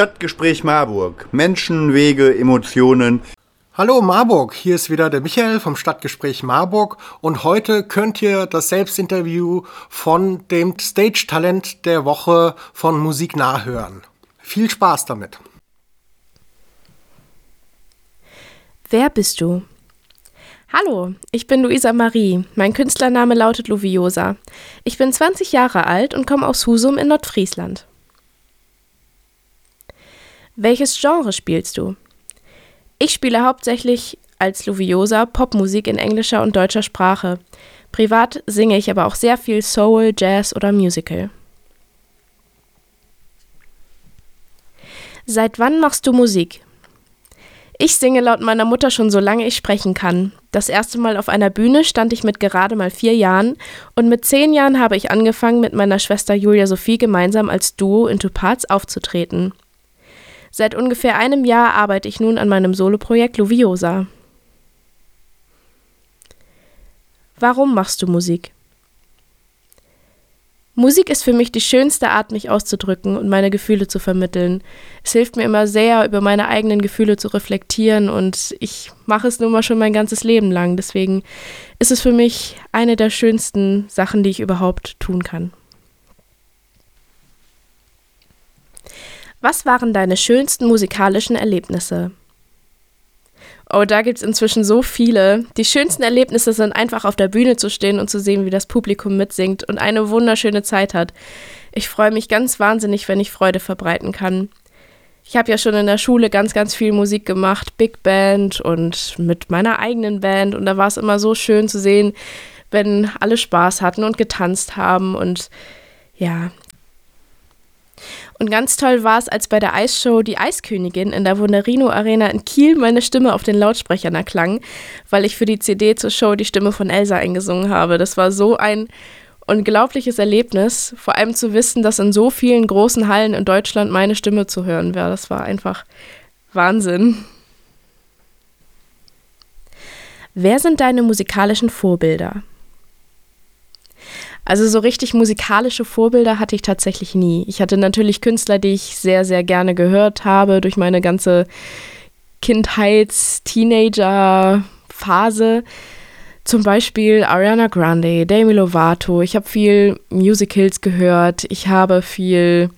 Stadtgespräch Marburg. Menschen, Wege, Emotionen. Hallo Marburg, hier ist wieder der Michael vom Stadtgespräch Marburg und heute könnt ihr das Selbstinterview von dem Stage-Talent der Woche von Musik nachhören. Viel Spaß damit. Wer bist du? Hallo, ich bin Luisa Marie. Mein Künstlername lautet Luviosa. Ich bin 20 Jahre alt und komme aus Husum in Nordfriesland. Welches Genre spielst du? Ich spiele hauptsächlich als Luviosa Popmusik in englischer und deutscher Sprache. Privat singe ich aber auch sehr viel Soul, Jazz oder Musical. Seit wann machst du Musik? Ich singe laut meiner Mutter schon so lange ich sprechen kann. Das erste Mal auf einer Bühne stand ich mit gerade mal vier Jahren und mit zehn Jahren habe ich angefangen, mit meiner Schwester Julia Sophie gemeinsam als Duo in Two Parts aufzutreten. Seit ungefähr einem Jahr arbeite ich nun an meinem Soloprojekt Luviosa. Warum machst du Musik? Musik ist für mich die schönste Art, mich auszudrücken und meine Gefühle zu vermitteln. Es hilft mir immer sehr, über meine eigenen Gefühle zu reflektieren und ich mache es nun mal schon mein ganzes Leben lang. Deswegen ist es für mich eine der schönsten Sachen, die ich überhaupt tun kann. Was waren deine schönsten musikalischen Erlebnisse? Oh, da gibt es inzwischen so viele. Die schönsten Erlebnisse sind einfach auf der Bühne zu stehen und zu sehen, wie das Publikum mitsingt und eine wunderschöne Zeit hat. Ich freue mich ganz wahnsinnig, wenn ich Freude verbreiten kann. Ich habe ja schon in der Schule ganz, ganz viel Musik gemacht, Big Band und mit meiner eigenen Band. Und da war es immer so schön zu sehen, wenn alle Spaß hatten und getanzt haben. Und ja, und ganz toll war es, als bei der Eisshow Die Eiskönigin in der Wunderino Arena in Kiel meine Stimme auf den Lautsprechern erklang, weil ich für die CD zur Show die Stimme von Elsa eingesungen habe. Das war so ein unglaubliches Erlebnis, vor allem zu wissen, dass in so vielen großen Hallen in Deutschland meine Stimme zu hören wäre. Das war einfach Wahnsinn. Wer sind deine musikalischen Vorbilder? Also so richtig musikalische Vorbilder hatte ich tatsächlich nie. Ich hatte natürlich Künstler, die ich sehr, sehr gerne gehört habe durch meine ganze Kindheits-Teenager-Phase. Zum Beispiel Ariana Grande, Demi Lovato. Ich habe viel Musicals gehört. Ich habe viel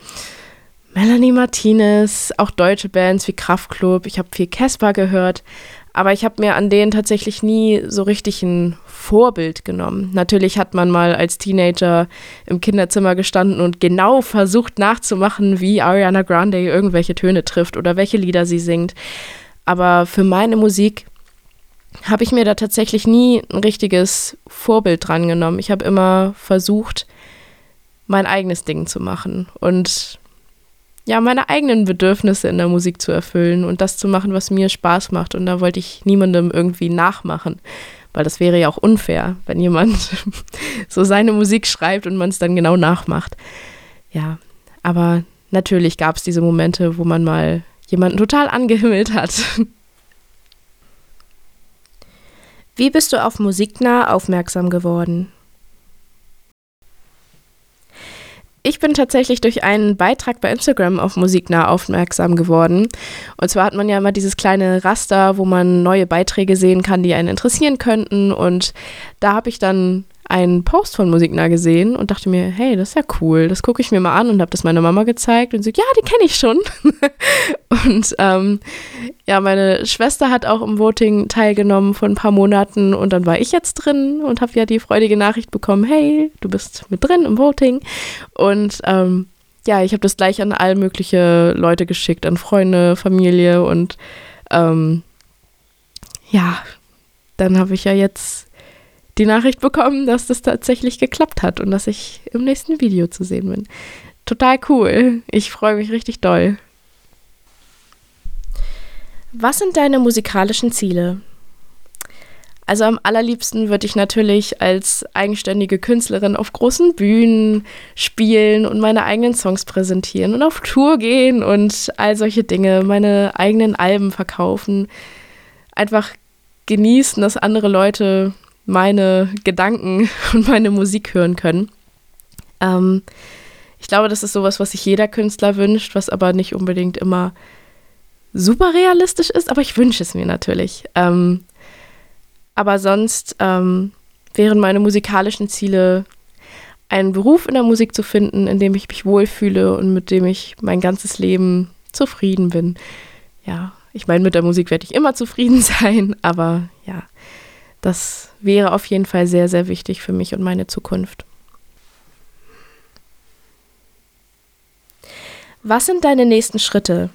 Melanie Martinez, auch deutsche Bands wie Kraftklub. Ich habe viel Casper gehört. Aber ich habe mir an denen tatsächlich nie so richtig ein Vorbild genommen. Natürlich hat man mal als Teenager im Kinderzimmer gestanden und genau versucht nachzumachen, wie Ariana Grande irgendwelche Töne trifft oder welche Lieder sie singt. Aber für meine Musik habe ich mir da tatsächlich nie ein richtiges Vorbild dran genommen. Ich habe immer versucht, mein eigenes Ding zu machen. Und ja, meine eigenen Bedürfnisse in der Musik zu erfüllen und das zu machen, was mir Spaß macht. Und da wollte ich niemandem irgendwie nachmachen, weil das wäre ja auch unfair, wenn jemand so seine Musik schreibt und man es dann genau nachmacht. Ja, aber natürlich gab es diese Momente, wo man mal jemanden total angehimmelt hat. Wie bist du auf Musiknah aufmerksam geworden? Ich bin tatsächlich durch einen Beitrag bei Instagram auf Musiknah aufmerksam geworden. Und zwar hat man ja immer dieses kleine Raster, wo man neue Beiträge sehen kann, die einen interessieren könnten. Und da habe ich dann einen Post von Musiknah gesehen und dachte mir, hey, das ist ja cool, das gucke ich mir mal an und habe das meiner Mama gezeigt und sie, ja, die kenne ich schon. und ähm, ja, meine Schwester hat auch im Voting teilgenommen vor ein paar Monaten und dann war ich jetzt drin und habe ja die freudige Nachricht bekommen, hey, du bist mit drin im Voting. Und ähm, ja, ich habe das gleich an all mögliche Leute geschickt, an Freunde, Familie und ähm, ja, dann habe ich ja jetzt die Nachricht bekommen, dass das tatsächlich geklappt hat und dass ich im nächsten Video zu sehen bin. Total cool. Ich freue mich richtig doll. Was sind deine musikalischen Ziele? Also am allerliebsten würde ich natürlich als eigenständige Künstlerin auf großen Bühnen spielen und meine eigenen Songs präsentieren und auf Tour gehen und all solche Dinge, meine eigenen Alben verkaufen. Einfach genießen, dass andere Leute meine Gedanken und meine Musik hören können. Ähm, Ich glaube, das ist sowas, was sich jeder Künstler wünscht, was aber nicht unbedingt immer super realistisch ist, aber ich wünsche es mir natürlich. Ähm, aber sonst ähm, wären meine musikalischen Ziele, einen Beruf in der Musik zu finden, in dem ich mich wohlfühle und mit dem ich mein ganzes Leben zufrieden bin. Ja, ich meine, mit der Musik werde ich immer zufrieden sein, aber ja, das wäre auf jeden Fall sehr, sehr wichtig für mich und meine Zukunft. Was sind deine nächsten Schritte?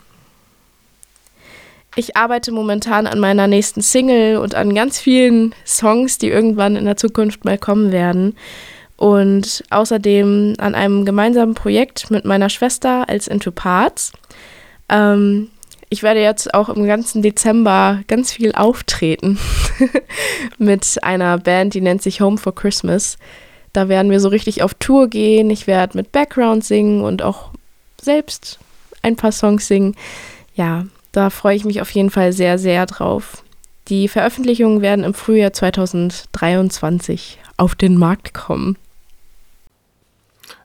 Ich arbeite momentan an meiner nächsten Single und an ganz vielen Songs, die irgendwann in der Zukunft mal kommen werden. Und außerdem an einem gemeinsamen Projekt mit meiner Schwester als Into Parts. Ähm, ich werde jetzt auch im ganzen Dezember ganz viel auftreten mit einer Band, die nennt sich Home for Christmas. Da werden wir so richtig auf Tour gehen. Ich werde mit Background singen und auch selbst ein paar Songs singen. Ja, da freue ich mich auf jeden Fall sehr, sehr drauf. Die Veröffentlichungen werden im Frühjahr 2023 auf den Markt kommen.